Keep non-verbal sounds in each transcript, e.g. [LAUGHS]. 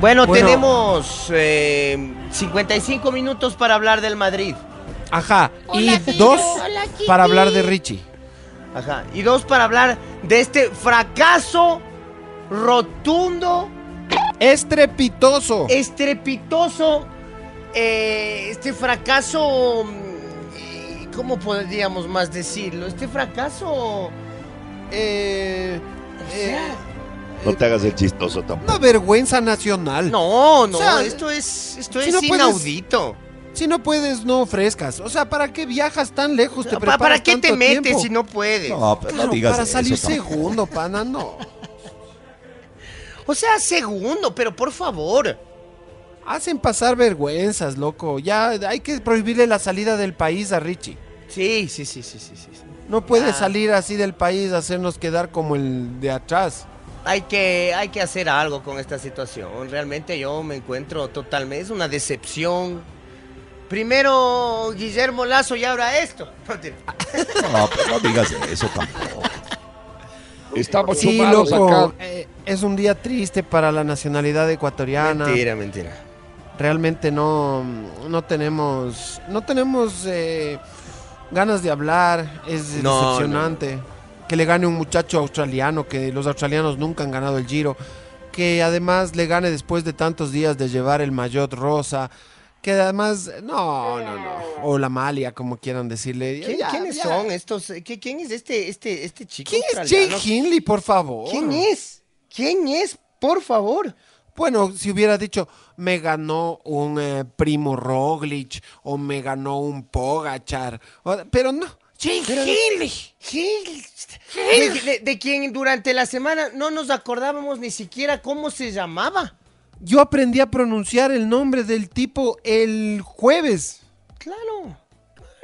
Bueno, Bueno. tenemos eh, 55 minutos para hablar del Madrid. Ajá. Y dos Hola, para hablar de Richie. Ajá. Y dos para hablar de este fracaso rotundo, Estrepitoso. estrepitoso, eh, este fracaso, mm, ¿cómo podríamos más decirlo? Este fracaso... Eh, eh, No te hagas el chistoso tampoco. Una vergüenza nacional. no, no, O sea, esto es, esto si es no puedes- inaudito. Si no puedes, no ofrezcas. O sea, ¿para qué viajas tan lejos? ¿Te ¿Para, preparas para qué te metes tiempo? si no puedes? No, pero Claro, no digas para salir segundo, pana, no. O sea, segundo, pero por favor. Hacen pasar vergüenzas, loco. Ya hay que prohibirle la salida del país a Richie. Sí, sí, sí, sí, sí, sí. sí. No puede Ah. salir así del país, hacernos quedar como el de atrás. Hay que, hay que hacer algo con esta situación. Realmente yo me encuentro totalmente, es una decepción. Primero Guillermo Lazo y ahora esto. [LAUGHS] No. No, pero no digas eso tampoco. Estamos Sí, loco. acá. eh, es un día triste para la nacionalidad ecuatoriana. Mentira, mentira. realmente no, no tenemos no tenemos eh, ganas de hablar es No, decepcionante que le gane un muchacho australiano que los australianos nunca han ganado el Giro que además le gane después de tantos días de llevar el maillot rosa que además no no no o la malia como quieran decirle ¿Quién- Ya, ¿Quiénes ya. son estos? ¿Qué- ¿Quién es este, este, este chico? quién es Jay? Hindley por favor ¿Quién es? ¿Quién es? Por favor. Bueno, si hubiera dicho, me ganó un eh, primo Roglic o me ganó un Pogachar, pero no. Pero-. ¿Qué? De, de- de quien durante la semana no nos acordábamos ni siquiera cómo se llamaba. Yo aprendí a pronunciar el nombre del tipo el jueves. Claro.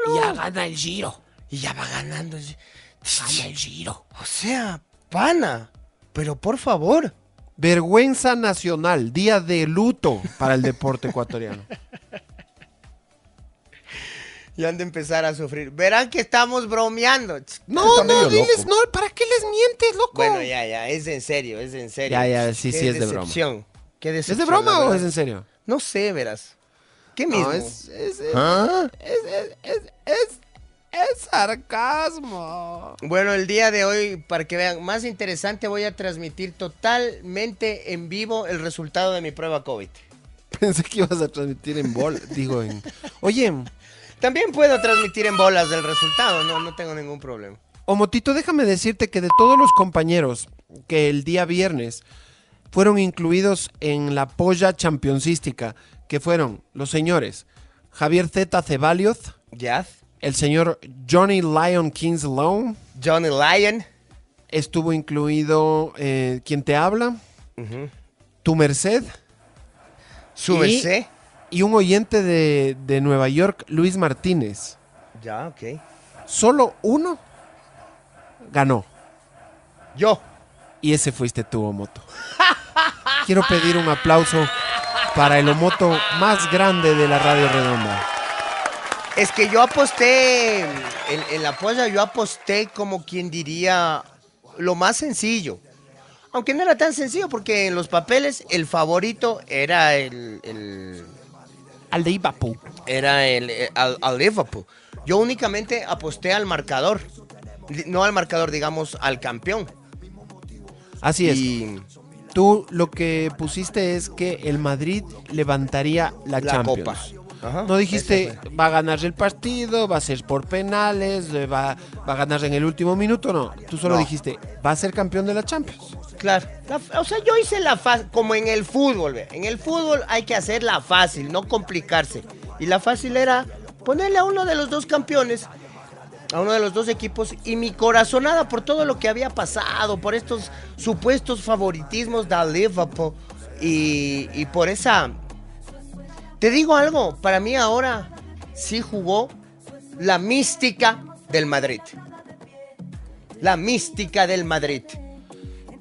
Y ya gana el Giro. Y ya va ganando. Gana el Giro. O sea, pana. Pero por favor. Vergüenza nacional, día de luto para el deporte ecuatoriano. [LAUGHS] Y han de empezar a sufrir. Verán que estamos bromeando. No, no, diles, no, ¿para qué les mientes, loco? Bueno, ya, ya, es en serio, es en serio. Ya, ya, sí, sí, es de broma. decepción, Qué ¿Es decepción. de broma o es en serio? No sé, verás. ¿Qué mismo? No, es, es, es, ¿Ah? es, es, es, es- es sarcasmo. Bueno, el día de hoy, para que vean, más interesante, voy a transmitir totalmente en vivo el resultado de mi prueba COVID. [LAUGHS] Pensé que ibas a transmitir en bol. Digo, en. Oye, También puedo transmitir en bolas el resultado, no, no tengo ningún problema. Omotito, déjame decirte que de todos los compañeros que el día viernes fueron incluidos en la polla championcística, que fueron los señores Javier Z. Ceballos, ¿Ya? el señor Johnny Lion Kingslow, Johnny Lyon. estuvo incluido eh, quien te habla, tu merced, Su merced. Y un oyente de, de Nueva York, Luis Martínez. Ya, ok. solo uno ganó. Yo. Y ese fuiste tú, Omoto. [LAUGHS] Quiero pedir un aplauso para el Omoto más grande de la Radio Redonda. Es que yo aposté, en, en la apuesta yo aposté como quien diría lo más sencillo. Aunque no era tan sencillo porque en los papeles el favorito era el, el Al Ibapu. era el, eh, al, al Liverpool. Yo únicamente aposté al marcador, no al marcador, digamos, al campeón. Así es. Y Tú lo que pusiste es que el Madrid levantaría la, la Champions. copa. Ajá, No dijiste, va a ganarse el partido, va a ser por penales, va, va a ganarse en el último minuto, no. Tú solo No. dijiste, va a ser campeón de la Champions. Claro. La- o sea, yo hice la fácil, como en el fútbol. ve. En el fútbol hay que hacer la fácil, no complicarse. Y la fácil era ponerle a uno de los dos campeones, a uno de los dos equipos, y mi corazonada por todo lo que había pasado, por estos supuestos favoritismos de Liverpool, y, y por esa... Te digo algo, para mí ahora sí jugó la mística del Madrid. La mística del Madrid.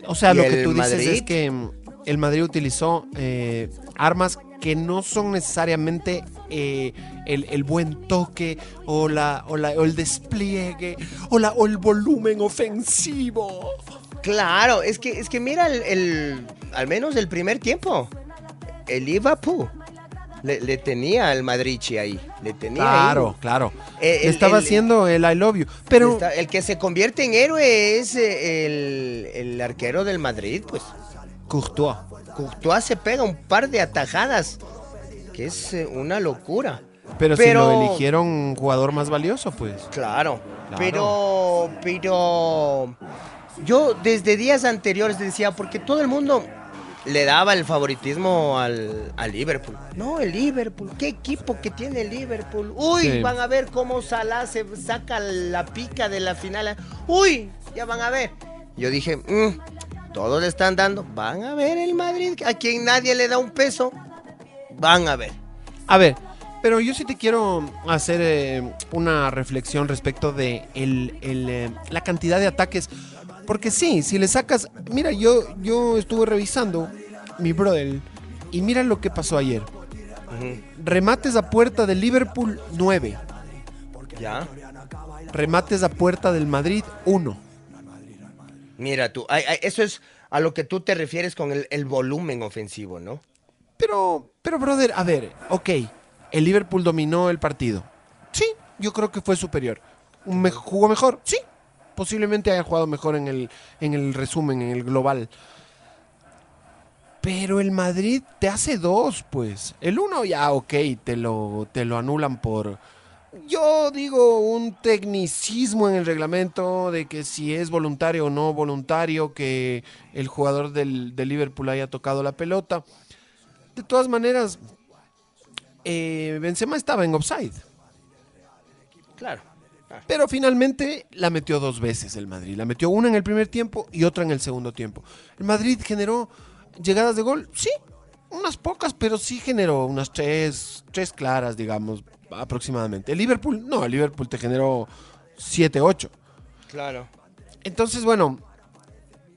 O sea, ¿Y lo que tú dices es que mm, el Madrid utilizó eh, armas que no son necesariamente eh, el, el buen toque o, la, o, la- o el despliegue o, la, o el volumen ofensivo. Claro, es que, es que mira, el, el- al menos el primer tiempo, el Liverpool le, le tenía al Madrichi ahí, le tenía Claro, claro. Eh, Le el- estaba el- haciendo el I love you. Pero Está- el que se convierte en héroe es eh, el, el arquero del Madrid, pues. Courtois. Courtois se pega un par de atajadas, que es eh, una locura. Pero, si lo eligieron jugador más valioso, pues. Claro, Claro. pero, pero yo desde días anteriores decía, porque todo el mundo le daba el favoritismo al, al Liverpool. No, el Liverpool, qué equipo que tiene el Liverpool. Uy, Sí. van a ver cómo Salah se saca la pica de la final. Uy, ya van a ver. Yo dije, "Mm, todos le están dando, van a ver el Madrid, a quien nadie le da un peso, van a ver. A ver, pero yo sí te quiero hacer eh, una reflexión respecto de el- el, eh, la cantidad de ataques. Porque sí, si le sacas. Mira, yo, yo estuve revisando mi brother y mira lo que pasó ayer. Remates a puerta del Liverpool 9. ¿Ya? Remates a puerta del Madrid 1. Mira tú, ay, ay, eso es a lo que tú te refieres con el, el volumen ofensivo, ¿no? Pero, pero, brother, a ver, ok. El Liverpool dominó el partido. Sí, yo creo que fue superior. Me- ¿Jugó mejor? Sí. Posiblemente haya jugado mejor en el, en el resumen, en el global. Pero el Madrid te hace dos, pues. El uno ya, ok, te lo, te lo anulan por, yo digo, un tecnicismo en el reglamento de que si es voluntario o no voluntario que el jugador del, del Liverpool haya tocado la pelota. De todas maneras, eh, Benzema estaba en offside. Claro. Pero finalmente la metió dos veces el Madrid. La metió una en el primer tiempo y otra en el segundo tiempo. El Madrid generó llegadas de gol, sí, unas pocas, pero sí generó unas tres, tres claras, digamos, aproximadamente. El Liverpool, no, el Liverpool te generó 7, 8. Claro. Entonces, bueno,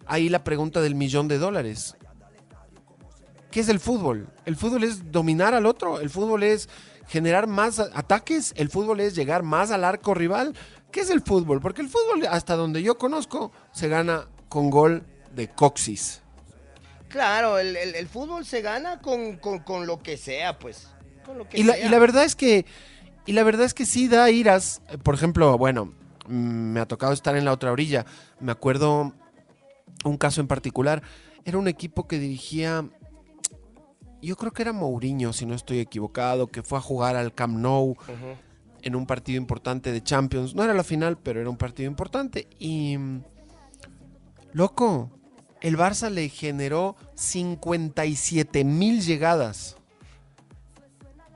ahí la pregunta del millón de dólares. ¿Qué es el fútbol? El fútbol es dominar al otro, el fútbol es generar más ataques, el fútbol es llegar más al arco rival. ¿Qué es el fútbol? Porque el fútbol, hasta donde yo conozco, se gana con gol de coxis. Claro, el, el- el fútbol se gana con, con- con lo que sea, pues. Con lo que Y la, sea. y la verdad es que y la verdad es que sí da iras. Por ejemplo, bueno, mm, me ha tocado estar en la otra orilla. Me acuerdo un caso en particular. Era un equipo que dirigía. Yo creo que era Mourinho, si no estoy equivocado, que fue a jugar al Camp Nou en un partido importante de Champions. No era la final, pero era un partido importante. Y. Loco, el Barça le generó 57 mil llegadas.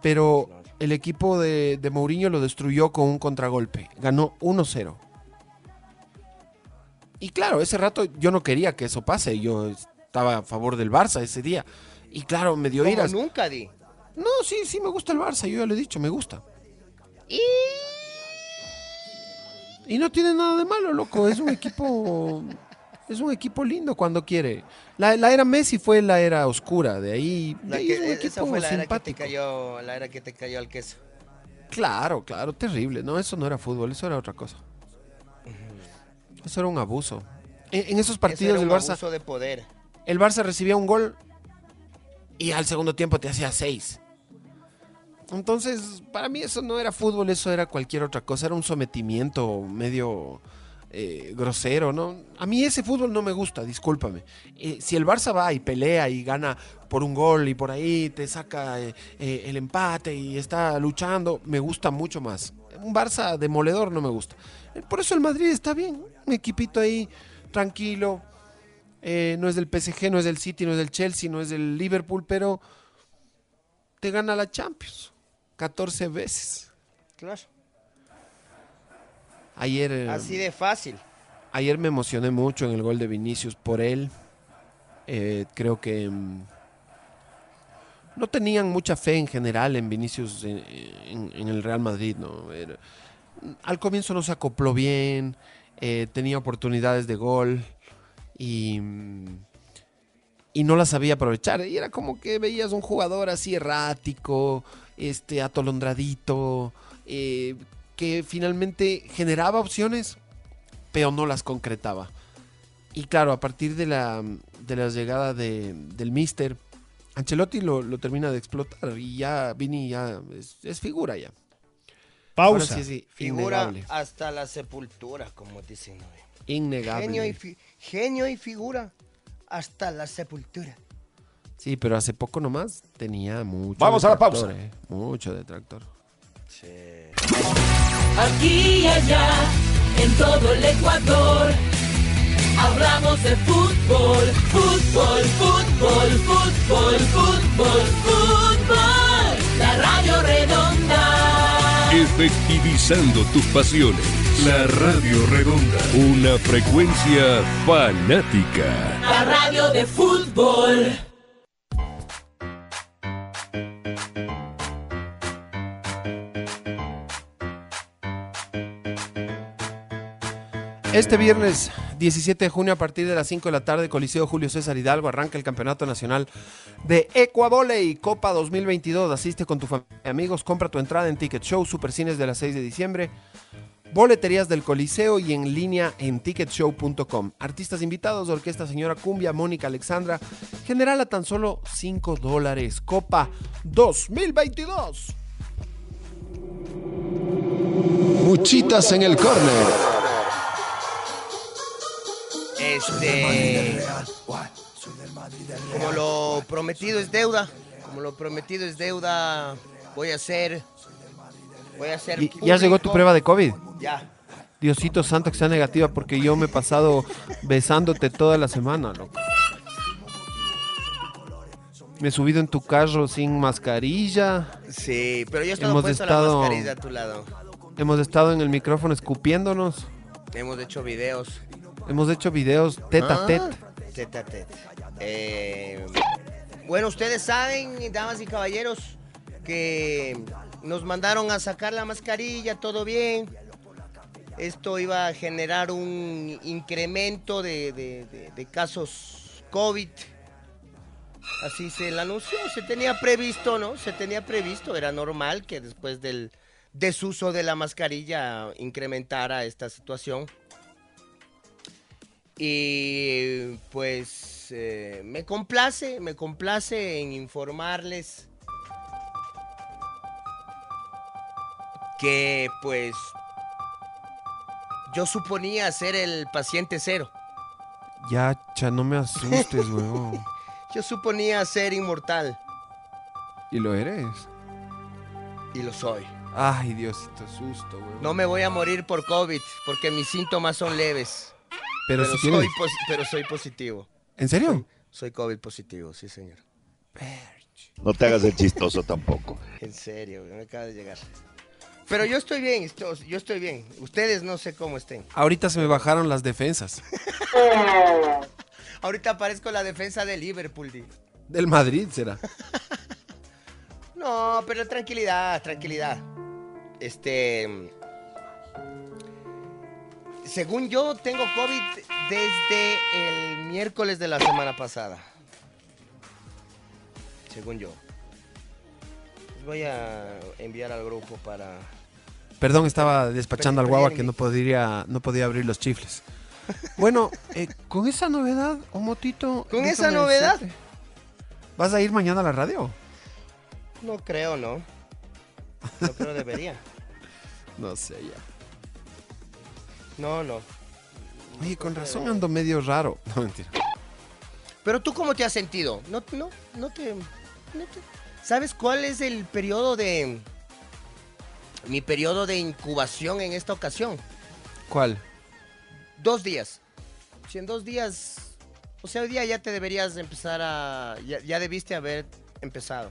Pero el equipo de, de Mourinho lo destruyó con un contragolpe. Ganó 1-0. Y claro, ese rato yo no quería que eso pase. Yo estaba a favor del Barça ese día. Y claro, me dio iras. nunca di. No, sí, sí me gusta el Barça. Yo ya lo he dicho, me gusta. Y no tiene nada de malo, loco. Es un equipo. Es un equipo lindo cuando quiere. La, la era Messi fue la era oscura. De ahí, de ahí que- es un esa equipo fue la era que te simpático. cayó, la era que te cayó al queso. Claro, claro, terrible. No, eso no era fútbol, eso era otra cosa. Eso era un abuso. En, en esos Eso partidos era del un Barça, abuso de poder. el Barça recibía un gol y al segundo tiempo te hacía seis. Entonces, para mí eso no era fútbol, eso era cualquier otra cosa, era un sometimiento medio eh, grosero, ¿no? A mí ese fútbol no me gusta, discúlpame. Eh, si el Barça va y pelea y gana por un gol y por ahí te saca eh, el empate y está luchando, me gusta mucho más. Un Barça demoledor no me gusta. Por eso el Madrid está bien, un equipito ahí tranquilo, eh, no es del PSG, no es del City, no es del Chelsea, no es del Liverpool, pero te gana la Champions 14 veces. Claro. Ayer, eh, Así de fácil. ayer me emocioné mucho en el gol de Vinicius por él. Eh, creo que mm, no tenían mucha fe en general en Vinicius en, en- en el Real Madrid. ¿no? Era- al comienzo no se acopló bien, eh, tenía oportunidades de gol y, mm, y no las sabía aprovechar. Y era como que veías un jugador así errático, este, atolondradito, eh, que finalmente generaba opciones, pero no las concretaba. Y claro, a partir de la, de la llegada de, del Mister, Ancelotti lo, lo termina de explotar y ya Vini ya es, es figura ya. Pausa. sí Figura innegable. hasta la sepultura, como dicen. ¿no? Innegable. Genio y, fi- genio y figura hasta la sepultura. Sí, pero hace poco nomás tenía mucho. Vamos a la pausa. eh, Mucho detractor. Aquí y allá, en todo el Ecuador. Hablamos de fútbol, fútbol, fútbol, fútbol, fútbol, fútbol. La radio redonda. Efectivizando tus pasiones. La Radio Redonda. Una frecuencia fanática. La radio de fútbol. Este viernes 17 de junio a partir de las 5 de la tarde, Coliseo Julio César Hidalgo arranca el Campeonato Nacional de Ecuavoley Copa 2022. Asiste con tu familia y amigos, compra tu entrada en Ticket Show, Supercines de las 6 de diciembre, boleterías del Coliseo y en línea en ticketshow.com. Artistas invitados, Orquesta Señora Cumbia, Mónica Alexandra, general a tan solo 5 dólares. Copa 2022. Muchitas en el córner. Este. Como lo prometido es deuda. Como lo prometido es deuda, voy a hacer. Voy a hacer. ¿Y- ¿Ya llegó tu prueba de COVID? Ya. Diosito santo que sea negativa porque yo me he pasado besándote toda la semana, loco. Me he subido en tu carro sin mascarilla. Sí, pero yo estaba Hemos puesto estado- la mascarilla a tu lado. Hemos estado en el micrófono escupiéndonos. Hemos hecho videos. Hemos hecho videos tete a Ah, tete. tete a tete. Eh, bueno, ustedes saben, damas y caballeros, que nos mandaron a sacar la mascarilla, todo bien. Esto iba a generar un incremento de, casos COVID. Así se le anunció, se tenía previsto, ¿no? Se tenía previsto, era normal que después del desuso de la mascarilla incrementara esta situación. Y pues eh, me complace, me complace en informarles que pues yo suponía ser el paciente cero. Ya, cha, no me asustes, [LAUGHS] weón. Yo suponía ser inmortal ¿Y lo eres? y lo soy. Ay, Diosito, susto, weón. No me voy a morir por COVID porque mis síntomas son leves. pero, Pero, si tienes... soy, posi- pero soy positivo. ¿En serio? Soy COVID positivo, sí señor. No te hagas el chistoso tampoco. En serio, me acaba de llegar. Pero yo estoy bien, yo estoy bien. Ustedes no sé cómo estén. Ahorita se me bajaron las defensas. [LAUGHS] Ahorita aparezco la defensa de Liverpool. di. Del Madrid será. [LAUGHS] No, pero tranquilidad, tranquilidad. Este. Según yo, tengo COVID desde el miércoles de la semana pasada. Según yo. Les voy a enviar al grupo para... Perdón, estaba despachando al guagua que no podría, no podía abrir los chifles. Bueno, eh, con esa novedad, Omotito. ¿Con esa novedad? decirte, ¿Vas a ir mañana a la radio? No creo, ¿no? No creo debería. [LAUGHS] No sé ya. No, no. Oye, con razón ando medio raro. [LAUGHS] No, mentira. Pero tú cómo te has sentido? No, no, no te, no te- ¿Sabes cuál es el periodo de mi periodo de incubación en esta ocasión? ¿Cuál? Dos días. Si en dos días, o sea, hoy día ya te deberías empezar a, ya, ya debiste haber empezado.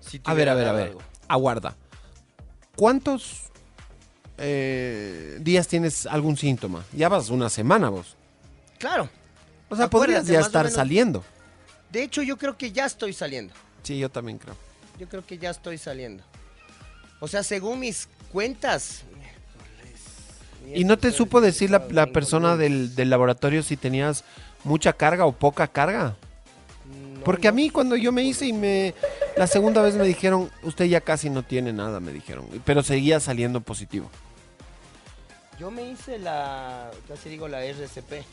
Si A ver, a ver, a ver. algo. Aguarda. ¿Cuántos eh, días tienes algún síntoma? Ya vas una semana vos. Claro. O sea, Acuérdate, podrías ya estar menos- saliendo. De hecho, yo creo que ya estoy saliendo. Sí, yo también creo. Yo creo que ya estoy saliendo. O sea, según mis cuentas. ¿Y no te supo decir la, la persona del, del laboratorio si tenías mucha carga o poca carga? Porque a mí cuando yo me hice y me... La segunda vez me dijeron, usted ya casi no tiene nada, me dijeron. Pero seguía saliendo positivo. Yo me hice la, casi digo la RCP.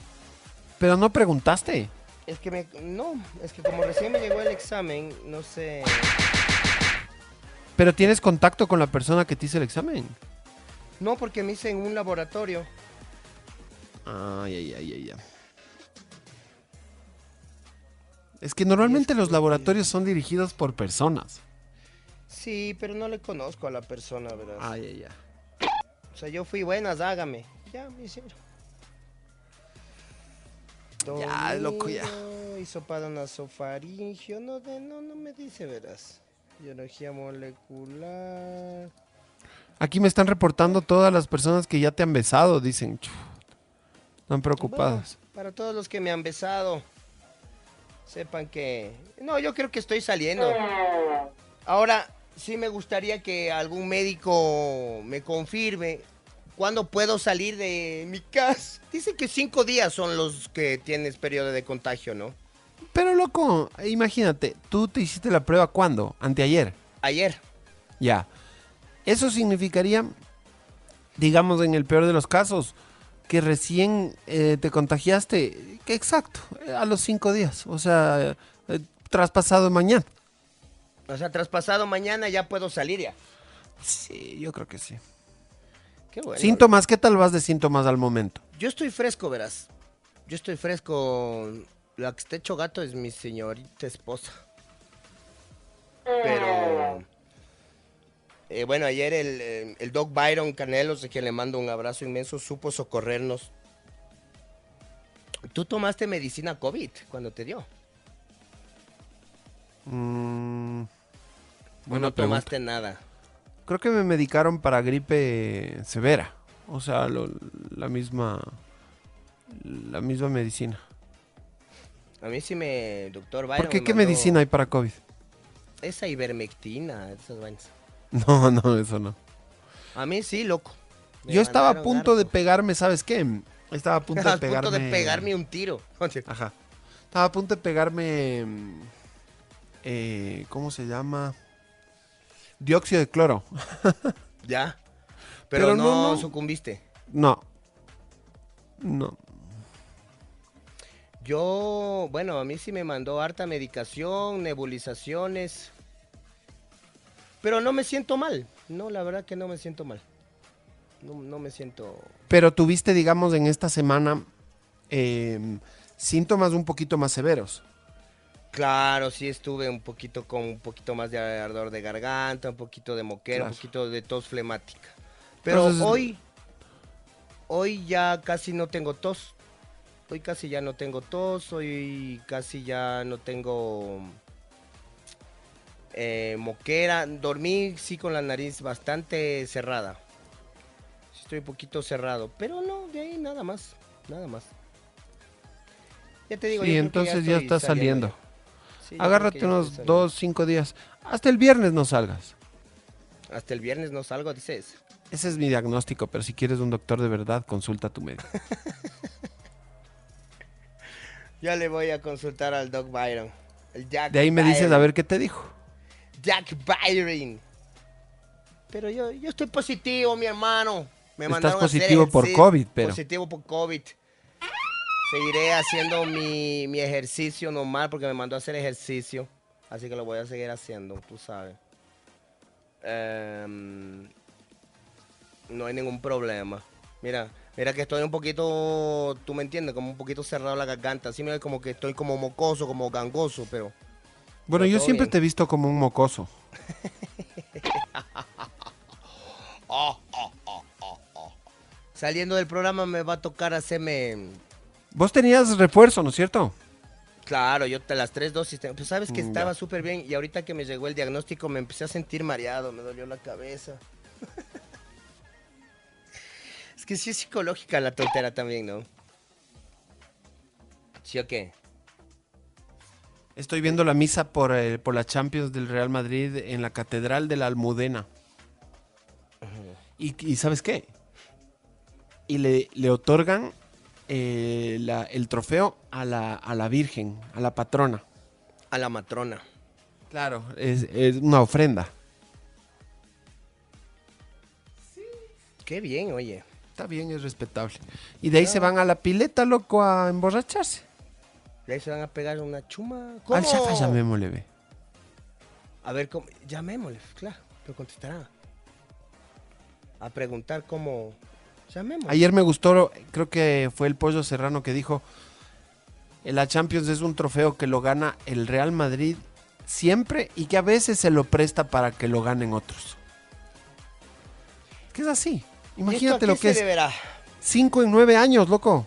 Pero no preguntaste. Es que me, no, es que como recién me llegó el examen, no sé. Pero tienes contacto con la persona que te hizo el examen. No, porque me hice en un laboratorio. Ay, ay, ay, ay, ay. Es que normalmente los laboratorios son dirigidos por personas. Sí, pero no le conozco a la persona, ¿verdad? Ay, ay, ay. O sea, yo fui buenas, hágame. Ya, me hicieron. Ya, loco, ya. Dominio, Hisopado nasofaringio. No, de- no, no me dice, verás. Biología molecular. Aquí me están reportando todas las personas que ya te han besado, dicen. Están preocupadas. Bueno, para todos los que me han besado, sepan que... No, yo creo que estoy saliendo. Ahora, sí me gustaría que algún médico me confirme cuándo puedo salir de mi casa. Dice que cinco días son los que tienes periodo de contagio, ¿no? Pero loco, imagínate, tú te hiciste la prueba cuándo? Anteayer. Ayer. Ya. Eso significaría, digamos en el peor de los casos, que recién eh, te contagiaste, que exacto, a los cinco días, o sea, eh, traspasado mañana. O sea, traspasado mañana ya puedo salir ya. Sí, yo creo que sí. Qué bueno. Síntomas, ¿qué tal vas de síntomas al momento? Yo estoy fresco, verás. Yo estoy fresco. La que está hecho gato es mi señorita esposa. Pero. eh, bueno, ayer el, eh, el Doc Byron Canelos, de quien le mando un abrazo inmenso, supo socorrernos. ¿Tú tomaste medicina COVID cuando te dio? Mm, ¿O buena no pregunta. tomaste nada? Creo que me medicaron para gripe severa, o sea, lo- la misma, la misma medicina. A mí sí me. Doctor Byron. ¿Por qué? ¿Qué mandó medicina hay para COVID? Esa ivermectina, esas vainas. [LAUGHS] No, no, eso no. A mí sí, loco. Me Yo estaba a punto de pegarme, ¿sabes qué? Estaba a punto de [LAUGHS] a pegarme. punto de pegarme un tiro. [LAUGHS] Ajá. Estaba a punto de pegarme. eh, ¿Cómo se llama? Dióxido de cloro. Ya. Pero, Pero no, no, no. sucumbiste. No. No. Yo, bueno, a mí sí me mandó harta medicación, nebulizaciones. Pero no me siento mal. No, la verdad que no me siento mal. No, no me siento... Pero tuviste, digamos, en esta semana eh, síntomas un poquito más severos. Claro, sí estuve un poquito con un poquito más de ardor de garganta, un poquito de moquera, Claro. un poquito de tos flemática. Pero Entonces- hoy, hoy ya casi no tengo tos. Hoy casi ya no tengo tos, hoy casi ya no tengo eh, moquera. Dormí sí con la nariz bastante cerrada. Estoy un poquito cerrado, pero no, de ahí nada más, nada más. Ya te digo, Sí, yo entonces ya estoy estás saliendo. ya. Sí, Agárrate ya unos dos, cinco días. Hasta el viernes no salgas. Hasta el viernes no salgo, dices. Ese es mi diagnóstico, pero si quieres un doctor de verdad, consulta a tu médico. [LAUGHS] Ya le voy a consultar al Doc Byron. El Jack De ahí me dices a ver qué te dijo. Jack Byron. Pero yo, yo estoy positivo, mi hermano. Me Estás mandaron a hacer positivo por. COVID, pero- Positivo por COVID. Seguiré haciendo mi, mi ejercicio normal porque me mandó a hacer ejercicio. Así que lo voy a seguir haciendo, tú sabes. Em, no hay ningún problema. Mira, mira que estoy un poquito, tú me entiendes, como un poquito cerrado la garganta. Así mira como que estoy como mocoso, como gangoso, pero... Bueno, Pero yo siempre bien. te he visto como un mocoso. [LAUGHS] Saliendo del programa me va a tocar hacerme... Vos tenías refuerzo, ¿no es cierto? Claro, yo te las tres dosis. Pues sabes que Mm, estaba súper bien y ahorita que me llegó el diagnóstico me empecé a sentir mareado, me dolió la cabeza. Es que sí es psicológica la tontera también, ¿no? ¿Sí o qué? Estoy viendo la misa por, eh, por la Champions del Real Madrid en la Catedral de la Almudena. ¿Y, y sabes qué? Y le, le otorgan eh, la- el trofeo a la, a la Virgen, a la patrona. A la matrona. Claro, es, es una ofrenda. Qué bien, oye. Está bien, es respetable. Y de ahí se van a la pileta, loco, a emborracharse. Y ahí se van a pegar una chuma. Al ¿Cómo? chafa llamémosle, ve. A ver, ¿cómo? llamémosle, claro, pero contestará. A preguntar cómo... Llamémosle. Ayer me gustó, creo que fue el Pollo Serrano que dijo, la Champions es un trofeo que lo gana el Real Madrid siempre y que a veces se lo presta para que lo ganen otros. ¿Qué es así? ¿Y esto a Imagínate lo que es. deberá? Cinco en nueve años, loco.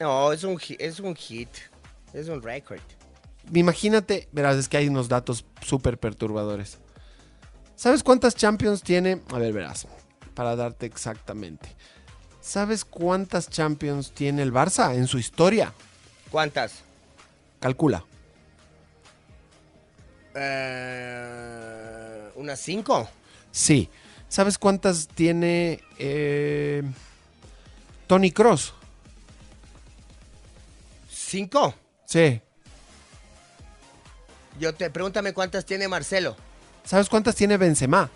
No, es un, es un hit. Es un récord. Imagínate, verás, es que hay unos datos súper perturbadores. ¿Sabes cuántas Champions tiene? A ver, verás, para darte exactamente. ¿Sabes cuántas Champions tiene el Barça en su historia? ¿Cuántas? Calcula. Eh, ¿Unas cinco? Sí. ¿Sabes cuántas tiene eh, Tony Cross? ¿Cinco? Sí. Yo te pregúntame cuántas tiene Marcelo. ¿Sabes cuántas tiene Benzema?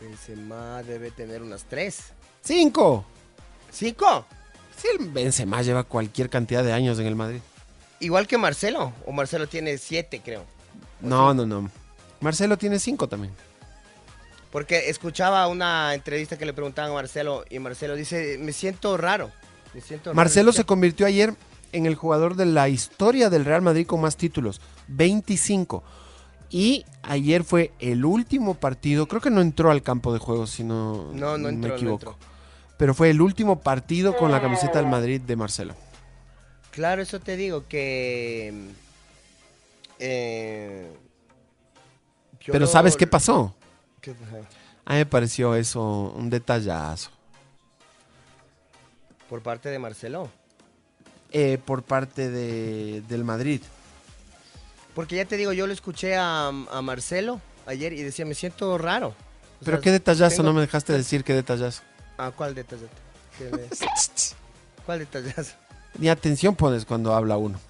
Benzema debe tener unas tres. Cinco. ¿Cinco? Sí, Benzema lleva cualquier cantidad de años en el Madrid. Igual que Marcelo. O Marcelo tiene siete, creo. No, no, no. Marcelo tiene cinco también. Porque escuchaba una entrevista que le preguntaban a Marcelo y Marcelo dice, me siento raro. Me siento raro". Marcelo se convirtió ayer en el jugador de la historia del Real Madrid con más títulos, 25. Y ayer fue el último partido, creo que no entró al campo de juego, si no, No, no entró, me no equivoco. entró. Pero fue el último partido con la camiseta del Madrid de Marcelo. Claro, eso te digo que... eh, Pero ¿sabes qué pasó? A mí me pareció eso un detallazo. Por parte de Marcelo. eh, por parte de, del Madrid. Porque ya te digo, yo lo escuché a, a Marcelo ayer y decía, me siento raro. O Pero sea, qué detallazo, tengo- no me dejaste decir qué detallazo. Ah, ¿cuál detallazo? ¿Qué [LAUGHS] le- ¿Cuál detallazo? Ni atención pones cuando habla uno.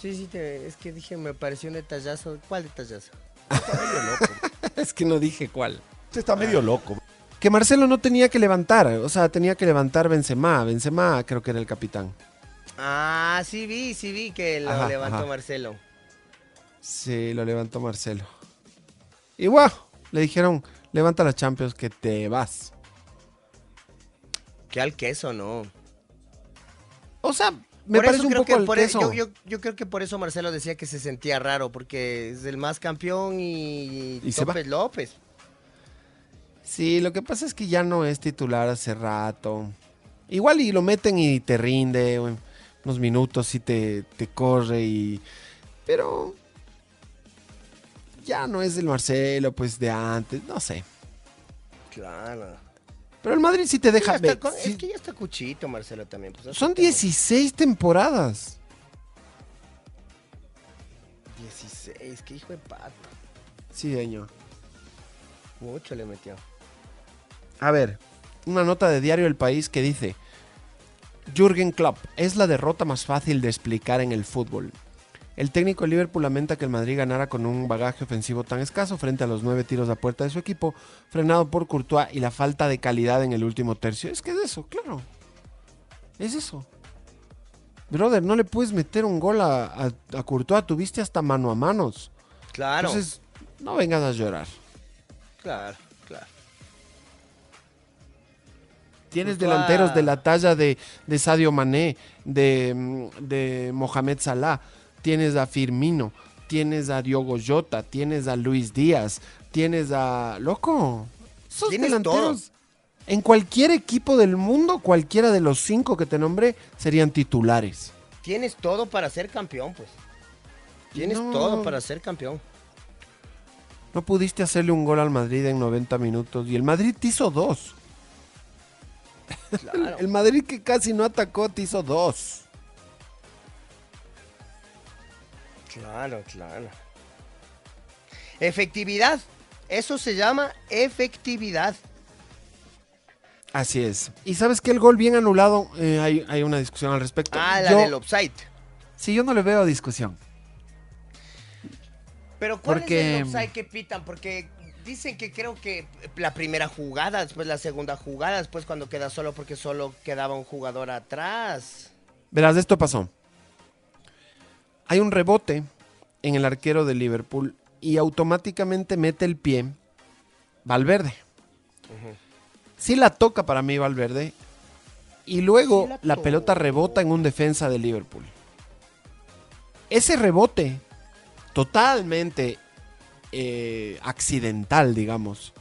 Sí, sí, te- es que dije, me pareció un detallazo. ¿Cuál detallazo? [LAUGHS] Es que no dije cuál. Usted está medio loco. Que Marcelo no tenía que levantar, o sea, tenía que levantar Benzema. Benzema creo que era el capitán. Ah, sí vi, sí vi que lo Ajá, levantó ajá. Marcelo. Sí, lo levantó Marcelo. Y wow, le dijeron, levanta la Champions que te vas. Que al queso, ¿no? O sea, me Por parece eso un creo poco que por e- yo, yo- yo creo que por eso Marcelo decía que se sentía raro, porque es el más campeón y, Y. López López. Sí, lo que pasa es que ya no es titular hace rato. Igual y lo meten y te rinde unos minutos y te, te corre y... Pero... Ya no es el Marcelo, pues de antes, no sé. Claro. Pero el Madrid sí te deja... Ver, con- sí- Es que ya está cuchito Marcelo también. pues, Son tiempo. 16 temporadas. 16, qué hijo de pato. Sí, señor. Mucho le metió. A ver, una nota de Diario El País que dice, Jürgen Klopp es la derrota más fácil de explicar en el fútbol. El técnico de Liverpool lamenta que el Madrid ganara con un bagaje ofensivo tan escaso frente a los nueve tiros a puerta de su equipo, frenado por Courtois y la falta de calidad en el último tercio. Es que es eso, claro. Es eso. Brother, no le puedes meter un gol a, a, a Courtois, tuviste hasta mano a manos. Claro. Entonces, no vengas a llorar. Claro, claro. Tienes Courtois- delanteros de la talla de, de Sadio Mané, de, mm, de Mohamed Salah, tienes a Firmino, tienes a Diogo Jota, tienes a Luis Díaz, tienes a... ¡Loco! Esos Tienes delanteros... En cualquier equipo del mundo, cualquiera de los cinco que te nombré serían titulares. Tienes todo para ser campeón, pues. Tienes No. todo para ser campeón. No pudiste hacerle un gol al Madrid en 90 minutos y el Madrid te hizo dos. Claro. [LAUGHS] El Madrid que casi no atacó te hizo dos. Claro, claro. Efectividad. Eso se llama efectividad. Así es. Y sabes que el gol bien anulado, eh, hay, hay una discusión al respecto. Ah, la Yo- del offside. Sí, yo no le veo discusión. Pero ¿cuál Porque- es el offside que pitan? Porque dicen que creo que la primera jugada, después la segunda jugada, después cuando queda solo porque solo quedaba un jugador atrás. Verás, esto pasó. Hay un rebote en el arquero de Liverpool y automáticamente mete el pie Valverde. Sí la toca para mí Valverde y luego Sí la la, pelota rebota en un defensa de Liverpool. Ese rebote totalmente eh, accidental, digamos.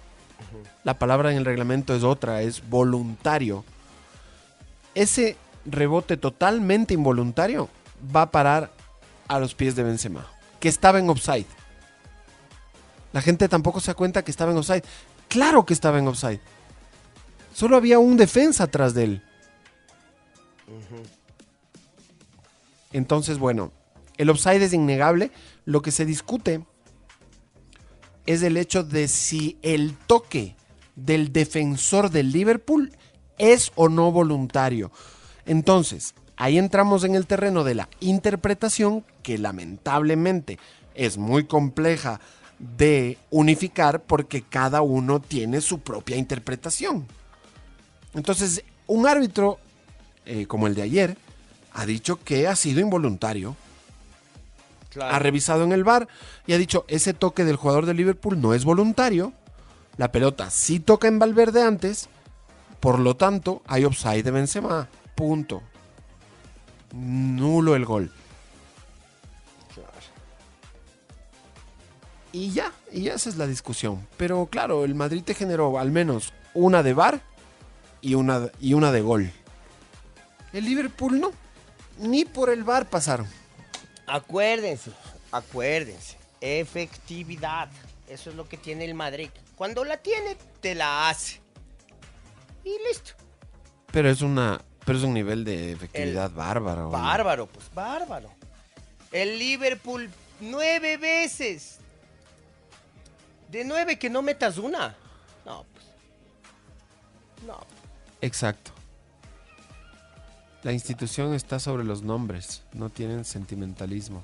La palabra en el reglamento es otra, es voluntario. Ese rebote totalmente involuntario va a parar a los pies de Benzema, que estaba en offside. La gente tampoco se da cuenta que estaba en offside. Claro que estaba en offside. Solo había un defensa atrás de él. Entonces, bueno, el offside es innegable. Lo que se discute es el hecho de si el toque del defensor del Liverpool es o no voluntario. Entonces, ahí entramos en el terreno de la interpretación que lamentablemente es muy compleja de unificar porque cada uno tiene su propia interpretación. Entonces, un árbitro eh, como el de ayer ha dicho que ha sido involuntario ha revisado en el bar y ha dicho, ese toque del jugador de Liverpool no es voluntario, la pelota sí toca en Valverde antes, por lo tanto hay offside de Benzema, punto. Nulo el gol. Y ya, y ya esa es la discusión. Pero claro, el Madrid te generó al menos una de bar y una, y una de gol. El Liverpool no. Ni por el bar pasaron. Acuérdense, acuérdense. Efectividad. Eso es lo que tiene el Madrid. Cuando la tiene, te la hace. Y listo. Pero es una, pero es un nivel de efectividad bárbaro. ¿no? Bárbaro, pues bárbaro. El Liverpool nueve veces. De nueve que no metas una. No, pues. No. Exacto. La institución está sobre los nombres, no tienen sentimentalismo.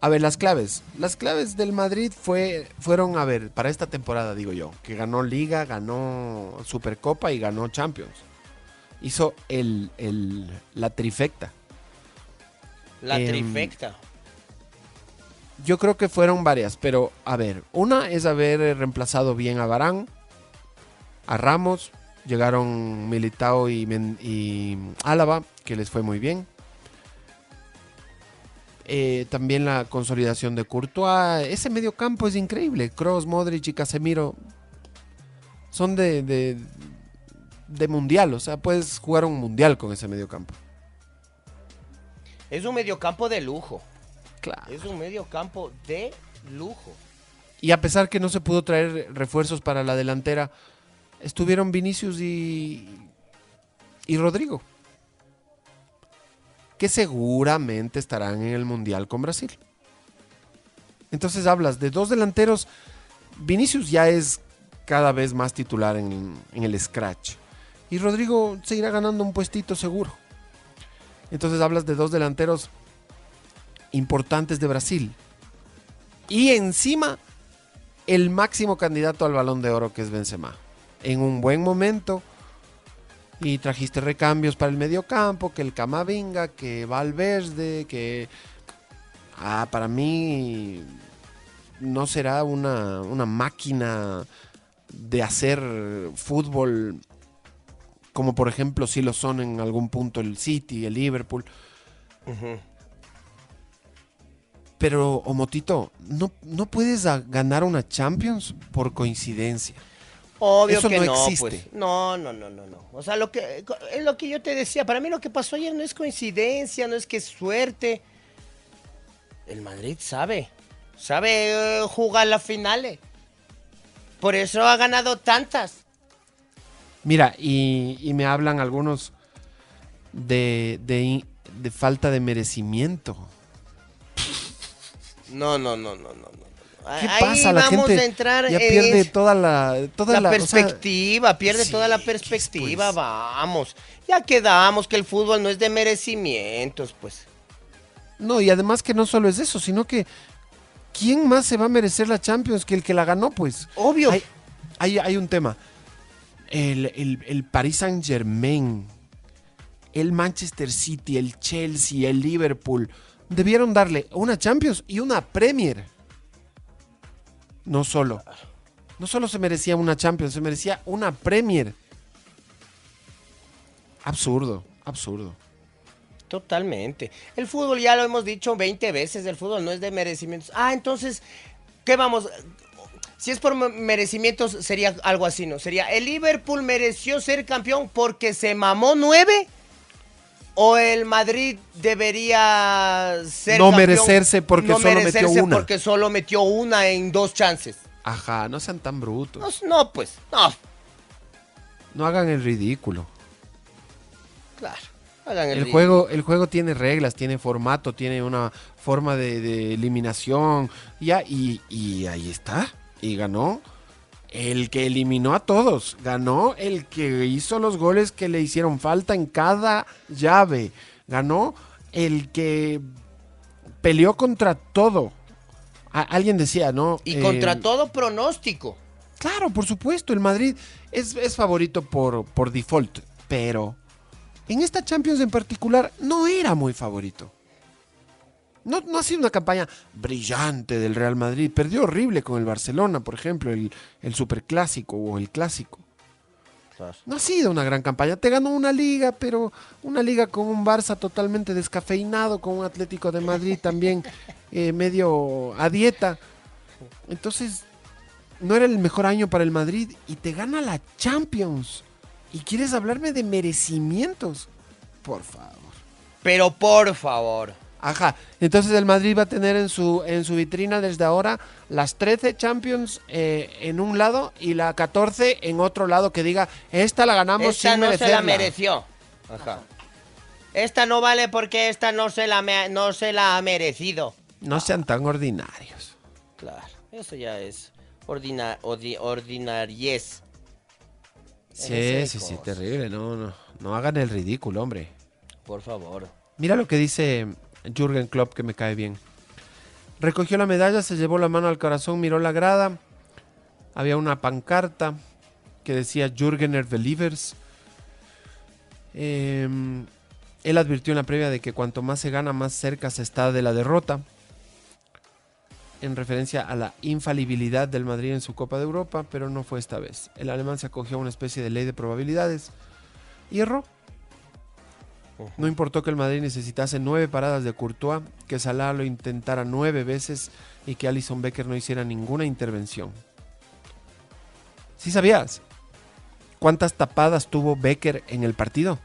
A ver, las claves. Las claves del Madrid fue, fueron, a ver, para esta temporada, digo yo, que ganó Liga, ganó Supercopa y ganó Champions. Hizo el, el- la trifecta. La Em, trifecta. Yo creo que fueron varias, pero a ver, una es haber reemplazado bien a Barán, a Ramos, llegaron Militao y, Álava, que les fue muy bien. Eh, también la consolidación de Courtois, ese medio campo es increíble. Kroos, Modric y Casemiro son de, de, de mundial, o sea, puedes jugar un mundial con ese medio campo. Es un mediocampo de lujo. Claro. Es un mediocampo de lujo. Y a pesar que no se pudo traer refuerzos para la delantera, estuvieron Vinicius y, y Rodrigo. Que seguramente estarán en el Mundial con Brasil. Entonces hablas de dos delanteros Vinicius ya es cada vez más titular en, en el scratch. Y Rodrigo seguirá ganando un puestito seguro. Entonces hablas de dos delanteros importantes de Brasil. Y encima, el máximo candidato al balón de oro que es Benzema. En un buen momento. Y trajiste recambios para el mediocampo, que el Camavinga, que Valverde, que... Ah, para mí no será una, una máquina de hacer fútbol como por ejemplo si lo son en algún punto el City, el Liverpool. Pero, Omotito, no, no puedes ganar una Champions por coincidencia. Obvio Eso que no no, existe. pues. No, no, no, no, no. O sea, lo que es lo que yo te decía. Para mí lo que pasó ayer no es coincidencia, no es que es suerte. El Madrid sabe, sabe eh, jugar las finales. Por eso ha ganado tantas. Mira, y, y me hablan algunos de, de falta de merecimiento. No, no, no, no, no, no. ¿Qué Ahí pasa? La vamos gente a entrar ya en pierde es- toda la, toda la, la, o sea, perspectiva, pierde sí, toda la ¿qué es, perspectiva, pues? vamos. Ya quedamos que el fútbol no es de merecimientos, pues. No, y además que no solo es eso, sino que ¿quién más se va a merecer la Champions que el que la ganó? Pues Obvio. hay, hay, hay un tema. El, el, el Paris Saint Germain, el Manchester City, el Chelsea, el Liverpool, debieron darle una Champions y una Premier. No solo. No solo se merecía una Champions, se merecía una Premier. Absurdo, absurdo. Totalmente. El fútbol ya lo hemos dicho 20 veces, el fútbol no es de merecimientos. Ah, entonces, ¿qué vamos? Si es por me- merecimientos, sería algo así, ¿no? Sería, ¿el Liverpool mereció ser campeón porque se mamó nueve? ¿O el Madrid debería ser No campeón? merecerse porque No solo metió merecerse una. porque solo metió una en dos chances. Ajá, no sean tan brutos. No, no, pues, no, No hagan el ridículo. claro. Hagan el, El ridículo. juego, el juego tiene reglas, tiene formato, tiene una forma de, de eliminación. Ya, y, y ahí está. Y ganó el que eliminó a todos. Ganó el que hizo los goles que le hicieron falta en cada llave. Ganó el que peleó contra todo. A- alguien decía, ¿no? Y Eh, contra todo pronóstico. Claro, por supuesto, el Madrid es, es favorito por, por default, pero en esta Champions en particular no era muy favorito. No, no ha sido una campaña brillante del Real Madrid. Perdió horrible con el Barcelona, por ejemplo, el, el Superclásico o el Clásico. No ha sido una gran campaña. Te ganó una liga, pero una liga con un Barça totalmente descafeinado, con un Atlético de Madrid también [LAUGHS] eh, medio a dieta. Entonces, no era el mejor año para el Madrid y te gana la Champions. ¿Y quieres hablarme de merecimientos? Por favor. Pero por favor. Ajá, entonces el Madrid va a tener en su, en su vitrina desde ahora las 13 Champions eh, en un lado y la 14 en otro lado que diga, esta la ganamos Esta sin no se la mereció. Ajá. Esta no vale porque esta no se la, me- no se la ha merecido. No sean tan ordinarios. Claro, eso ya es ordina, ordi- ordinariez. Sí, sí, sí, terrible. No, no, no hagan el ridículo, hombre. Por favor. Mira lo que dice Jürgen Klopp, que me cae bien. Recogió la medalla, se llevó la mano al corazón, miró la grada. Había una pancarta que decía Jürgener Believers. Eh, él advirtió en la previa de que cuanto más se gana, más cerca se está de la derrota. En referencia a la infalibilidad del Madrid en su Copa de Europa, pero no fue esta vez. El alemán se acogió a una especie de ley de probabilidades y erró. No importó que el Madrid necesitase nueve paradas de Courtois, que Salah lo intentara nueve veces y que Alison Becker no hiciera ninguna intervención. ¿Sí sabías? ¿Cuántas tapadas tuvo Becker en el partido?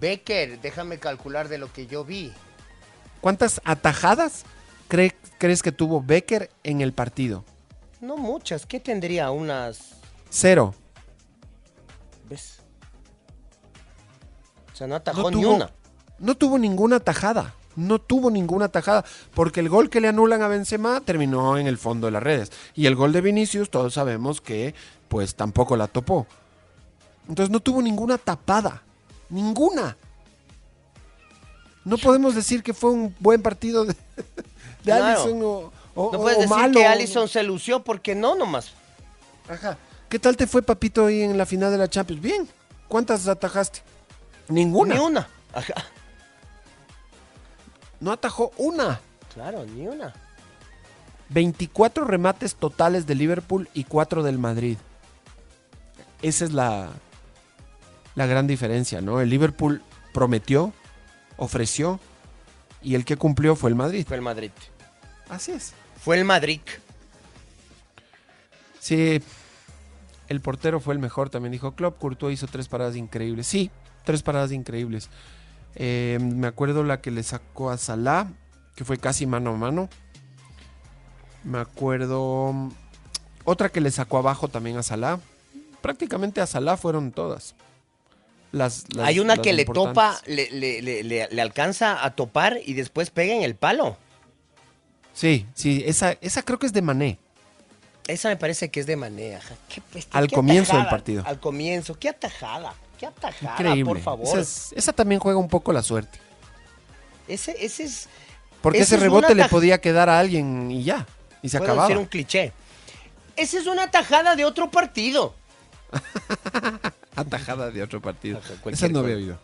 Becker, déjame calcular de lo que yo vi. ¿Cuántas atajadas cree- crees que tuvo Becker en el partido? No muchas, ¿qué tendría? Unas... Cero. ¿Ves? O sea, no atajó No ni tuvo- una. No tuvo ninguna tajada. No tuvo ninguna tajada, porque el gol que le anulan a Benzema terminó en el fondo de las redes. Y el gol de Vinicius, todos sabemos que pues tampoco la topó. Entonces no tuvo ninguna tapada. Ninguna. No podemos decir que fue un buen partido de, [LAUGHS] de Claro. Alisson o, o- No puedes o decir malo. que Allison se lució porque no nomás. Ajá. ¿Qué tal te fue, papito, ahí en la final de la Champions? Bien. ¿Cuántas atajaste? Ninguna. Ni una. Ajá. No atajó una. Claro, ni una. 24 remates totales de Liverpool y 4 del Madrid. Esa es la, la gran diferencia, ¿no? El Liverpool prometió, ofreció y el que cumplió fue el Madrid. Fue el Madrid. Así es. Fue el Madrid. Sí, el portero fue el mejor, también dijo Klopp. Courtois hizo tres paradas increíbles. Sí, tres paradas increíbles. Eh, me acuerdo la que le sacó a Salah, que fue casi mano a mano. Me acuerdo mm, otra que le sacó abajo también a Salah. Prácticamente a Salah fueron todas. Las, las- Hay una las que le topa, le, le- le- alcanza a topar y después pega en el palo. Sí, sí, esa, esa creo que es de Mané. Esa me parece que es de Mané. ajá. Qué peste, Al qué comienzo del partido. Al comienzo. Qué atajada. Qué atajada, Increíble. por favor. Esa, es- esa también juega un poco la suerte. Ese, ese es. Porque ese ese es rebote le podía quedar a alguien y ya. Y se Puedo acababa. decir un cliché. Esa es una tajada [LAUGHS] de otro partido. Atajada de otro partido. Esa no había oído.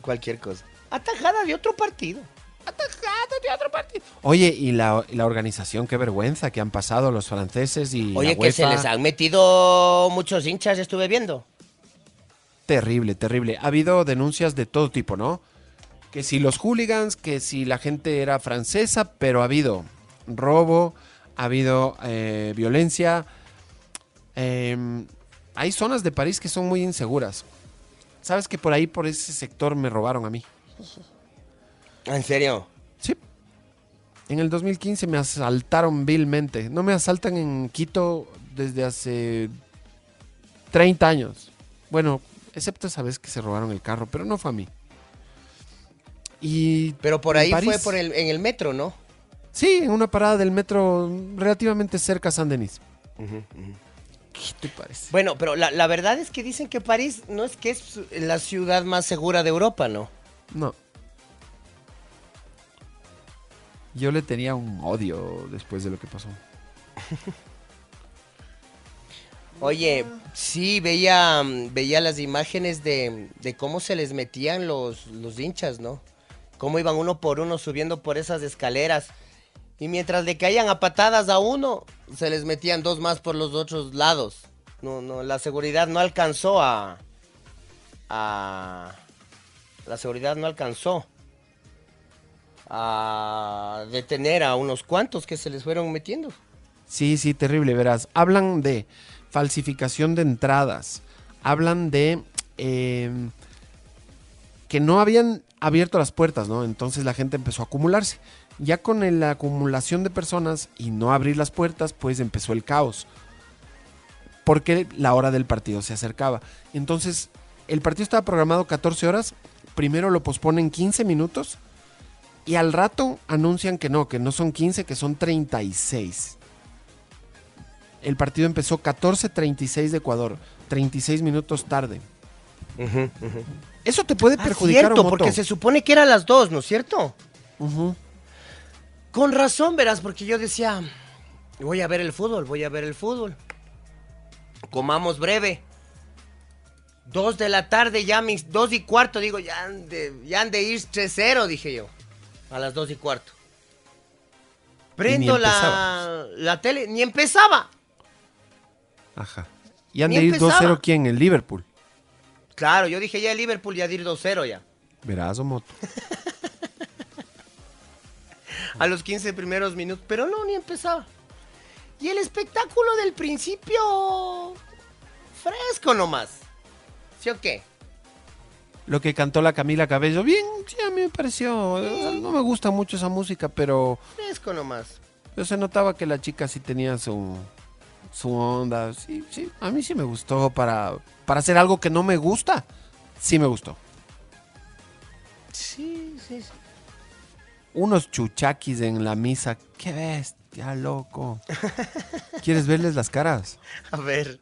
Cualquier cosa. Atajada de otro partido. Oye, y la, y la organización, qué vergüenza que han pasado los franceses y Oye, la que se les han metido muchos hinchas, estuve viendo. Terrible, terrible. Ha habido denuncias de todo tipo, ¿no? Que si los hooligans, que si la gente era francesa, pero ha habido robo, ha habido eh, violencia. Em, hay zonas de París que son muy inseguras. Sabes que por ahí, por ese sector, me robaron a mí. ¿En serio? Sí. En el 2015 me asaltaron vilmente. No me asaltan en Quito desde hace 30 años. Bueno, excepto esa vez que se robaron el carro, pero no fue a mí. Y Pero por ahí fue París- por el, en el metro, ¿no? Sí, en una parada del metro relativamente cerca a San Denis. ¿Qué te parece? Bueno, pero la, la verdad es que dicen que París no es que es la ciudad más segura de Europa, ¿no? No. Yo le tenía un odio después de lo que pasó. [LAUGHS] Oye, sí, veía, mm, veía las imágenes de, de cómo se les metían los, los hinchas, ¿no? Cómo iban uno por uno subiendo por esas escaleras. Y mientras le caían a patadas a uno, se les metían dos más por los otros lados. No, no, la seguridad no alcanzó a... a la seguridad no alcanzó a detener a unos cuantos que se les fueron metiendo. Sí, sí, terrible, verás. Hablan de falsificación de entradas. Hablan de eh, que no habían abierto las puertas, ¿no? Entonces la gente empezó a acumularse. Ya con la acumulación de personas y no abrir las puertas, pues empezó el caos. Porque la hora del partido se acercaba. Entonces, el partido estaba programado 14 horas. Primero lo posponen 15 minutos. Y al rato anuncian que no, que no son 15, que son 36. El partido empezó 14.36 de Ecuador, 36 minutos tarde. Eso te puede Ah, perjudicar cierto, a porque se supone que eran las dos, ¿no es cierto? Ujú. Con razón, verás, porque yo decía, voy a ver el fútbol, voy a ver el fútbol. Comamos breve. Dos de la tarde, ya mis dos y cuarto, digo, ya han de, ya han de ir 3-0, dije yo. A las dos y cuarto. Prendo la, empezaba. la tele, ni empezaba. Ajá. Y han Ni de ir empezaba. 2-0 quién? El Liverpool. Claro, yo dije ya el Liverpool ya de ir 2-0 ya. Verás, o Moto. [LAUGHS] a los 15 primeros minutos, pero no, ni empezaba. Y el espectáculo del principio, fresco nomás. ¿Sí o qué? Lo que cantó la Camila Cabello, bien, sí, a mí me pareció. o sea, no me gusta mucho esa música, pero, Fresco nomás. pero se notaba que la chica sí tenía su, su onda. Sí, sí, a mí sí me gustó para, para hacer algo que no me gusta. Sí me gustó. Sí, sí, sí. unos chuchaquis en la misa. ¡Qué bestia, loco! [LAUGHS] ¿Quieres verles las caras? A ver.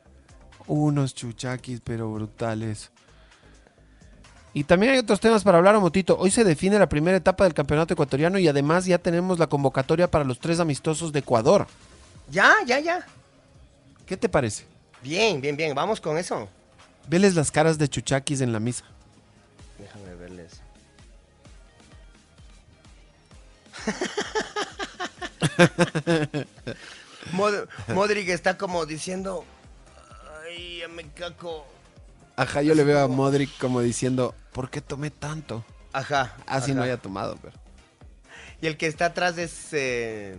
Unos chuchaquis, pero brutales. Y también hay otros temas para hablar, Motito. Hoy se define la primera etapa del campeonato ecuatoriano y además ya tenemos la convocatoria para los tres amistosos de Ecuador. Ya, ya, ya. ¿Qué te parece? Bien, bien, bien. Vamos con eso. Veles las caras de chuchaquis en la misa. Déjame verles. [LAUGHS] Mod- Modric está como diciendo. Ay, ya me caco. Ajá, yo le veo a Modric como diciendo, ¿por qué tomé tanto? Ajá. Así no ajá. haya tomado, pero. Y el que está atrás es. eh,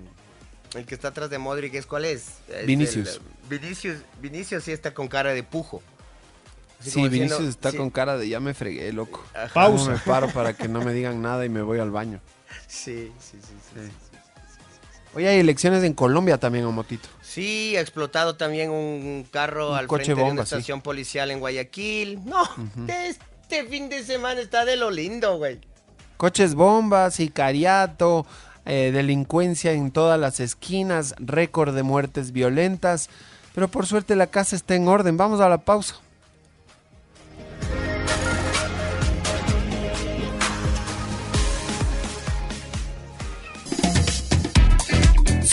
el que está atrás de Modric es cuál es? Vinicius. el- Vinicius. Vinicius sí está con cara de pujo. Así Sí, Vinicius diciendo, está sí, con cara de ya me fregué, loco. Ajá. ¿Cómo Pausa. me paro para que no me digan nada y me voy al baño. [LAUGHS] Sí, sí, sí. sí, sí. Hoy hay elecciones en Colombia también, Omotito. Sí, ha explotado también un carro Un al coche frente de una sí. estación policial en Guayaquil. No, este fin de semana está de lo lindo, güey. Coches bombas, sicariato, eh, delincuencia en todas las esquinas, récord de muertes violentas. Pero por suerte la casa está en orden. Vamos a la pausa.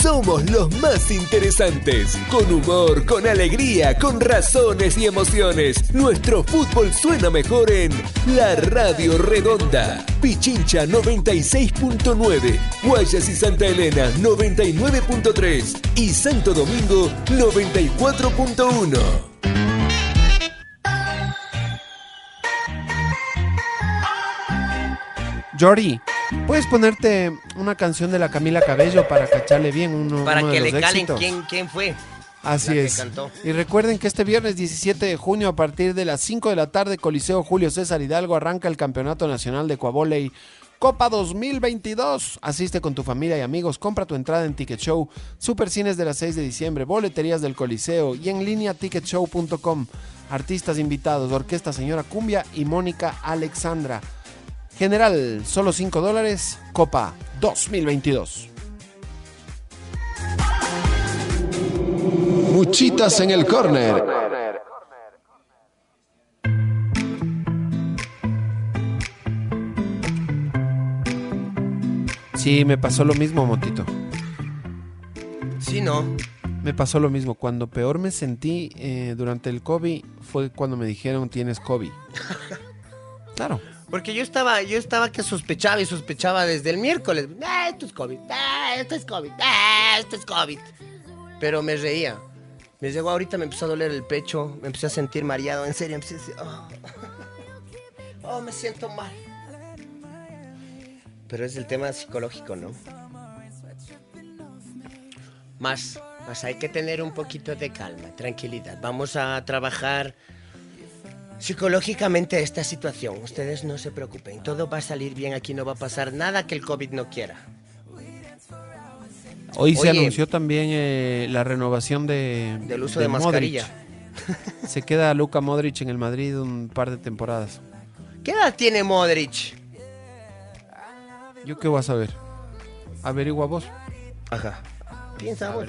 Somos los más interesantes, con humor, con alegría, con razones y emociones. Nuestro fútbol suena mejor en La Radio Redonda. Pichincha 96.9, Guayas y Santa Elena 99.3 y Santo Domingo 94.1. Jordi, ¿puedes ponerte una canción de la Camila Cabello para cacharle bien uno, Para uno que de le los calen éxitos? quién, quién fue. Así es. cantó. Y recuerden que este viernes 17 de junio a partir de las 5 de la tarde Coliseo Julio César Hidalgo arranca el Campeonato Nacional de Coavoley Copa 2022. Asiste con tu familia y amigos, compra tu entrada en Ticket Show, Supercines de las 6 de diciembre, boleterías del Coliseo y en línea ticketshow.com. Artistas invitados, Orquesta Señora Cumbia y Mónica Alexandra. General, solo 5 dólares, Copa 2022. Muchitas en el córner. Sí, me pasó lo mismo, Motito. Sí, no. Me pasó lo mismo. Cuando peor me sentí eh, durante el COVID fue cuando me dijeron tienes COVID. [LAUGHS] Claro. Porque yo estaba, yo estaba que sospechaba y sospechaba desde el miércoles. Ah, esto es COVID. Ah, esto es COVID. Ah, esto es COVID. Pero me reía. Me llegó ahorita, me empezó a doler el pecho, me empecé a sentir mareado. En serio, empecé a decir, oh, oh, me siento mal. Pero es el tema psicológico, ¿no? Más, más hay que tener un poquito de calma, tranquilidad. Vamos a trabajar psicológicamente esta situación. Ustedes no se preocupen, todo va a salir bien. Aquí no va a pasar nada que el COVID no quiera. Hoy se anunció también eh, la renovación de, Del uso de mascarilla. Modric. [LAUGHS] Se queda Luca Modric en el Madrid un par de temporadas. ¿Qué edad tiene Modric? ¿Yo qué voy a saber? Averigua vos. Ajá. Piensa vos.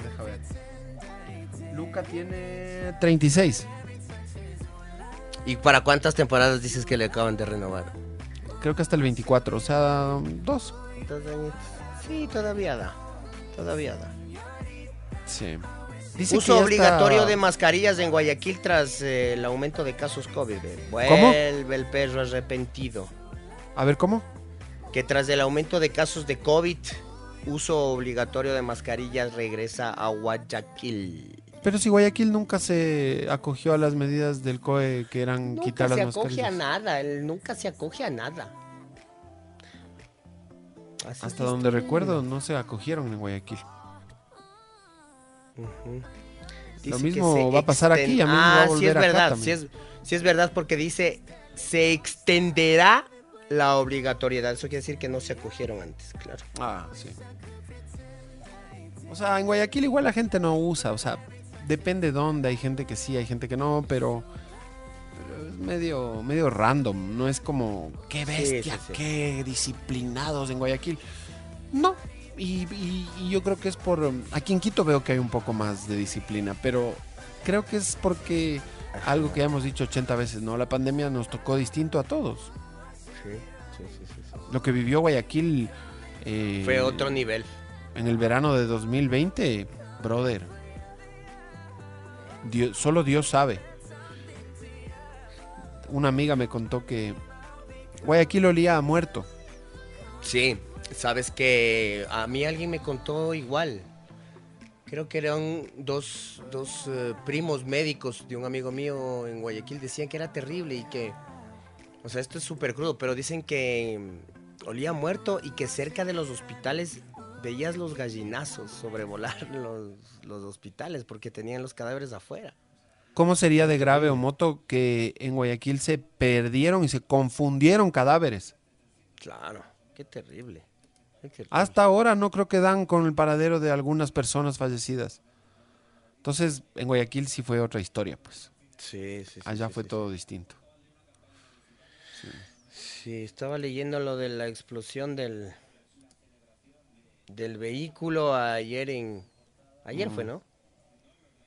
Luca tiene 36. ¿Y para cuántas temporadas dices que le acaban de renovar? Creo que hasta el 24, o sea, dos. Sí, todavía da. Todavía da. Sí. Dice Uso obligatorio está- de mascarillas en Guayaquil tras eh, el aumento de casos COVID. eh. ¿Cómo? Vuelve el perro arrepentido. A ver, ¿cómo? Que tras el aumento de casos de COVID, uso obligatorio de mascarillas regresa a Guayaquil. Pero si Guayaquil nunca se acogió a las medidas del COE que eran Nunca quitar se las acoge a mascarillas. nada, él nunca se acoge a nada. Así Hasta donde recuerdo, no se acogieron en Guayaquil. Lo mismo se va a pasar aquí, a mí me va a Ah, sí es volver acá verdad, sí es, sí es verdad porque dice se extenderá la obligatoriedad. Eso quiere decir que no se acogieron antes, claro. Ah, sí. O sea, en Guayaquil igual la gente no usa, o sea, depende dónde, hay gente que sí, hay gente que no, pero, pero es medio, medio random, no es como, qué bestia, sí, sí. qué disciplinados en Guayaquil. No. Y, y- y yo creo que es por... Aquí en Quito veo que hay un poco más de disciplina, pero creo que es porque algo que ya hemos dicho 80 veces, ¿no? La pandemia nos tocó distinto a todos. Sí, sí, sí, sí. Lo que vivió Guayaquil... eh, Fue otro nivel. En el verano de 2020, brother. Solo Dios sabe. Una amiga me contó que Guayaquil olía a muerto. Sí, sabes que a mí alguien me contó igual. Creo que eran dos, dos eh, primos médicos de un amigo mío en Guayaquil. Decían que era terrible y que... O sea, esto es súper crudo, pero dicen que mm, olía muerto y que cerca de los hospitales veías los gallinazos sobrevolar [LAUGHS] los, los hospitales porque tenían los cadáveres afuera. ¿Cómo sería de grave o moto que en Guayaquil se perdieron y se confundieron cadáveres? Claro, qué terrible. qué terrible. Hasta ahora no creo que dan con el paradero de algunas personas fallecidas. Entonces, en Guayaquil sí fue otra historia, pues. Sí, sí, sí, Allá sí, fue sí, todo distinto. Sí, estaba leyendo lo de la explosión del del vehículo ayer en ayer fue, ¿no?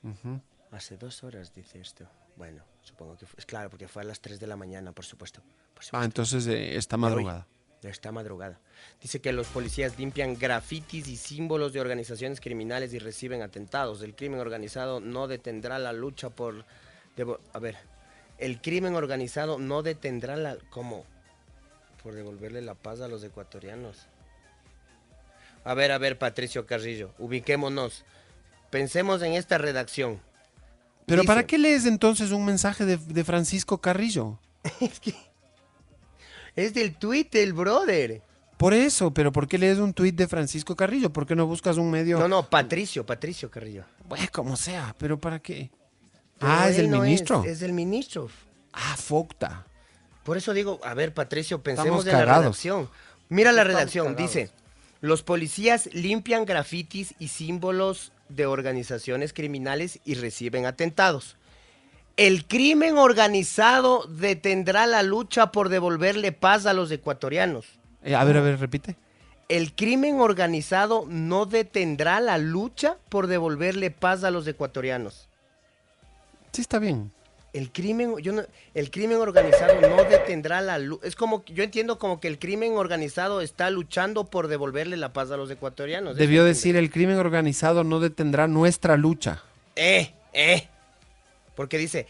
Ujú. Hace dos horas dice esto. Bueno, supongo que fue, es claro porque fue a las 3 de la mañana, por supuesto. por Ah, entonces eh, está De madrugada. Esta madrugada. Dice que los policías limpian grafitis y símbolos de organizaciones criminales y reciben atentados. El crimen organizado no detendrá la lucha por... devo- a ver, el crimen organizado no detendrá la... ¿Cómo? Por devolverle la paz a los ecuatorianos. A ver, a ver, Patricio Carrillo, ubiquémonos. Pensemos en esta redacción. Pero ¿para qué lees entonces un mensaje de, de Francisco Carrillo? [LAUGHS] Es del tweet del brother. Por eso, pero ¿por qué lees un tuit de Francisco Carrillo? ¿Por qué no buscas un medio? No, no, Patricio, Patricio Carrillo. Bueno, como sea, pero ¿para qué? Pero ah, es el no ministro. Es, del ministro. Ah, Focta. Por eso digo, a ver, Patricio, pensemos en la redacción. Mira la Estamos redacción, cagados. dice, los policías limpian grafitis y símbolos de organizaciones criminales y reciben atentados. El crimen organizado detendrá la lucha por devolverle paz a los ecuatorianos. Eh, a ver, a ver, repite. El crimen organizado no detendrá la lucha por devolverle paz a los ecuatorianos. Sí, está bien. El crimen, yo no- el crimen organizado no detendrá la lucha. Es como, yo entiendo como que el crimen organizado está luchando por devolverle la paz a los ecuatorianos. Debió decir, el crimen organizado no detendrá nuestra lucha. Eh, eh. Porque dice,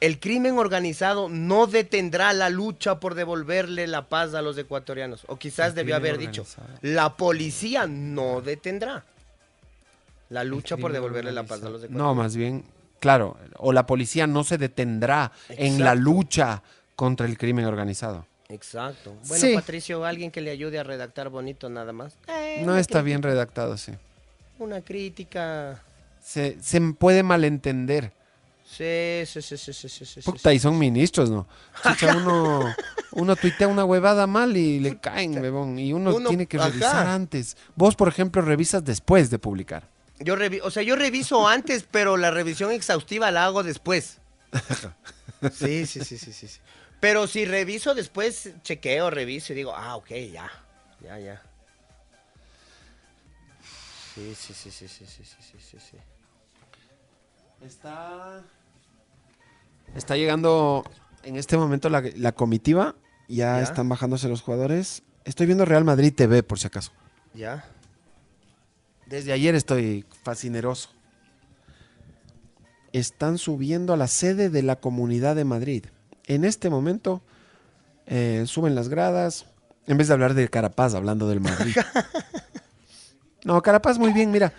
el crimen organizado no detendrá la lucha por devolverle la paz a los ecuatorianos. O quizás El debió haber dicho, la policía no detendrá la lucha por devolverle la paz a los ecuatorianos. No, más bien, claro, o la policía no se detendrá en la lucha contra el crimen organizado. Exacto. Bueno, Sí. Patricio, alguien que le ayude a redactar bonito nada más. Eh, No está crítica- bien redactado, sí. Una crítica. Se, se puede malentender. Sí, sí, sí, sí, sí, sí, sí, Puta, sí. y son ministros, ¿no? [LAUGHS] Chucha, uno, uno tuitea una huevada mal y le caen, huevón. Y uno, Uno- tiene que ajá. revisar antes. Vos, por ejemplo, revisas después de publicar. Yo revi- o sea, yo reviso antes, pero la revisión exhaustiva la hago después. Sí, sí, sí, sí, sí. sí. Pero si reviso después, chequeo, reviso y digo, ah, ok, ya, ya, ya. Sí, sí, sí, sí, sí, sí, sí, sí, sí, sí. Está... Está llegando en este momento la, la comitiva. Ya, Ya. están bajándose los jugadores. Estoy viendo Real Madrid TV, por si acaso. ¿Ya? Desde ayer estoy fascineroso. Están subiendo a la sede de la Comunidad de Madrid. En este momento eh, suben las gradas. En vez de hablar de Carapaz, hablando del Madrid. [LAUGHS] no, Carapaz muy bien. Mira,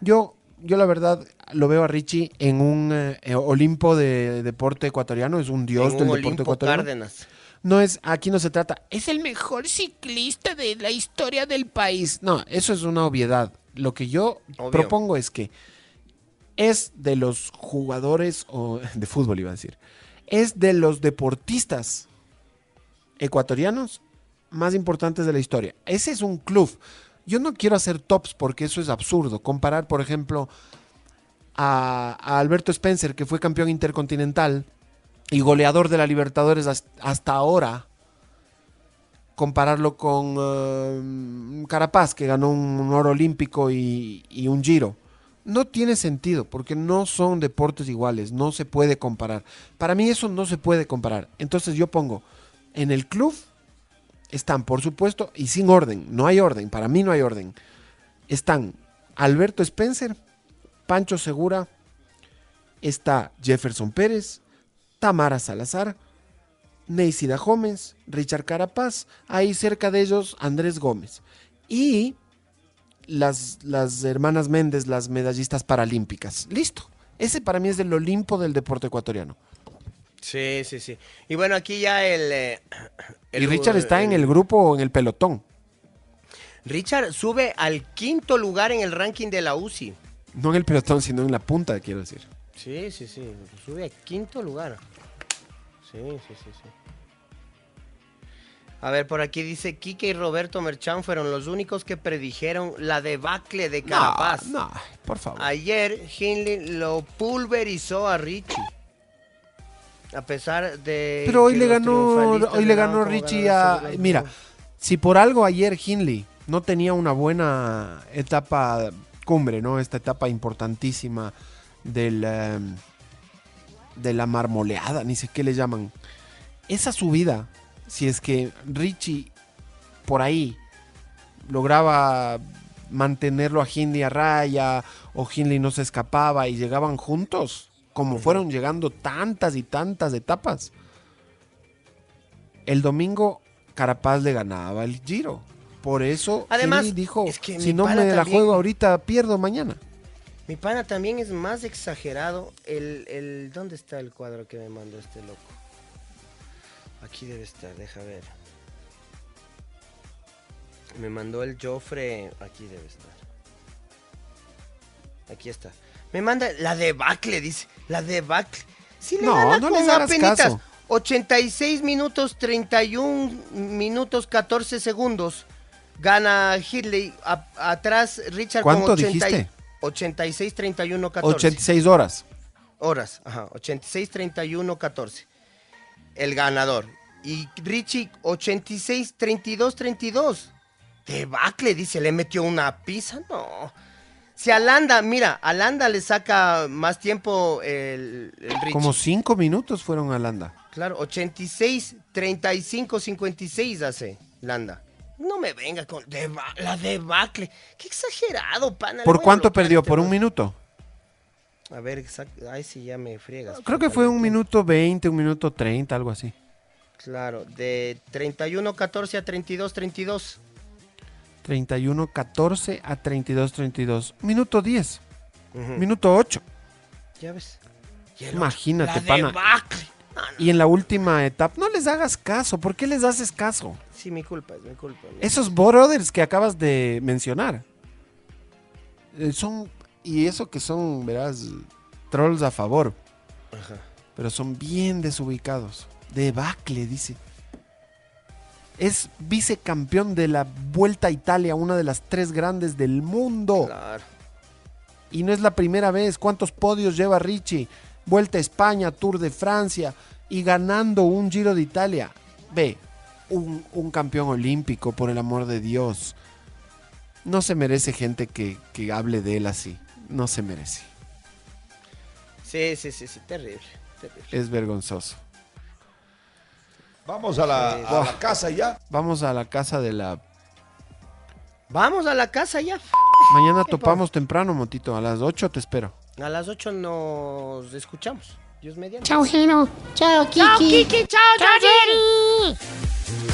yo, yo la verdad lo veo a Richie en un eh, eh, Olimpo de deporte ecuatoriano. Es un dios En del un deporte Olimpo ecuatoriano. Cárdenas. No es, aquí no se trata, es el mejor ciclista de la historia del país. No, eso es una obviedad. Lo que yo Obvio. propongo es que es de los jugadores, o [LAUGHS] de fútbol iba a decir, es de los deportistas ecuatorianos más importantes de la historia. Ese es un club. Yo no quiero hacer tops porque eso es absurdo. Comparar, por ejemplo, a, a Alberto Spencer, que fue campeón intercontinental y goleador de la Libertadores has- hasta ahora, compararlo con eh, Carapaz, que ganó un, oro olímpico y, y un giro. No tiene sentido, porque no son deportes iguales, no se puede comparar. Para mí eso no se puede comparar. Entonces yo pongo, en el club están, por supuesto, y sin orden, no hay orden, para mí no hay orden. Están Alberto Spencer, Pancho Segura, está Jefferson Pérez, Tamara Salazar, Neisida Gómez, Richard Carapaz, ahí cerca de ellos Andrés Gómez. Y las, las hermanas Méndez, las medallistas paralímpicas. Listo. Ese para mí es el Olimpo del deporte ecuatoriano. Sí, sí, sí. Y bueno, aquí ya el... eh, y Richard está en el grupo, en el pelotón. Richard sube al quinto lugar en el ranking de la UCI. No en el pelotón, sino en la punta, quiero decir. Sí, sí, sí. Sube a quinto lugar. Sí, sí, sí, sí. A ver, por aquí dice, Quique y Roberto Merchán fueron los únicos que predijeron la debacle de Carapaz. No, por favor. Ayer Hindley lo pulverizó a Richie. A pesar de... Pero hoy le ganó, hoy le ganó Richie a... Mira, si por algo ayer Hindley no tenía una buena etapa cumbre, ¿no? Esta etapa importantísima del, em, de la marmoleada, ni sé qué le llaman. Esa subida, si es que Richie por ahí lograba mantenerlo a Hindley a raya o Hindley no se escapaba y llegaban juntos, como fueron llegando tantas y tantas etapas. El domingo Carapaz le ganaba el Giro. Por eso Además, Hindley dijo, es que si no me la también- juego ahorita, pierdo mañana. Mi pana también es más exagerado. El, el, ¿Dónde está el cuadro que me mandó este loco? Aquí debe estar, deja ver. Me mandó el Joffre. Aquí debe estar. Aquí está. Me manda la debacle, dice. La debacle. Le No, no apenitas. caso. 86 minutos 31 minutos 14 segundos. Gana Hidley. A- atrás Richard ¿Cuánto con 80 y- dijiste? 86 31 14 86 horas. horas, ajá, 86 31 14. El ganador. Y Richie 86 32 32. Debacle, dice, le metió una pizza, no. Si a Landa, mira, a Landa le saca más tiempo el, el Richie. Como cinco minutos fueron a Landa. Claro, 86 35 56 hace Landa. No me venga con deba- la debacle. Qué exagerado, pana. ¿Por cuánto perdió? ¿Por un dos. minuto? A ver, exacto. Ay, sí, ya me friegas. Creo que fue un minuto 20, un minuto 30, algo así. Claro, de 31-14 a 32-32. 31-14 a 32-32. Minuto 10. Ujú. Minuto 8. Ya ves. Imagínate, la pana. debacle. Y en la última etapa, no les hagas caso. ¿Por qué les haces caso? Sí, mi culpa, es mi culpa. mi- Esos brothers que acabas de mencionar eh, son, y eso que son, verás, trolls a favor, Ajá. pero son bien desubicados. Debacle, dice. Es vicecampeón de la Vuelta a Italia, una de las tres grandes del mundo. Claro. Y no es la primera vez. ¿Cuántos podios lleva Richie? Vuelta a España, Tour de Francia y ganando un Giro de Italia. Ve, un, un campeón olímpico, por el amor de Dios. No se merece gente que, que hable de él así. No se merece. Sí, sí, sí, sí, terrible. terrible. Es vergonzoso. Vamos a la, a la casa ya. Vamos a la casa de la... Vamos a la casa ya. Mañana topamos temprano, Motito. A las 8 te espero. A las 8 nos escuchamos. Dios mediante. Chao, Gino. Chao, Kiki. Chao, Kiki. Chao, Chao,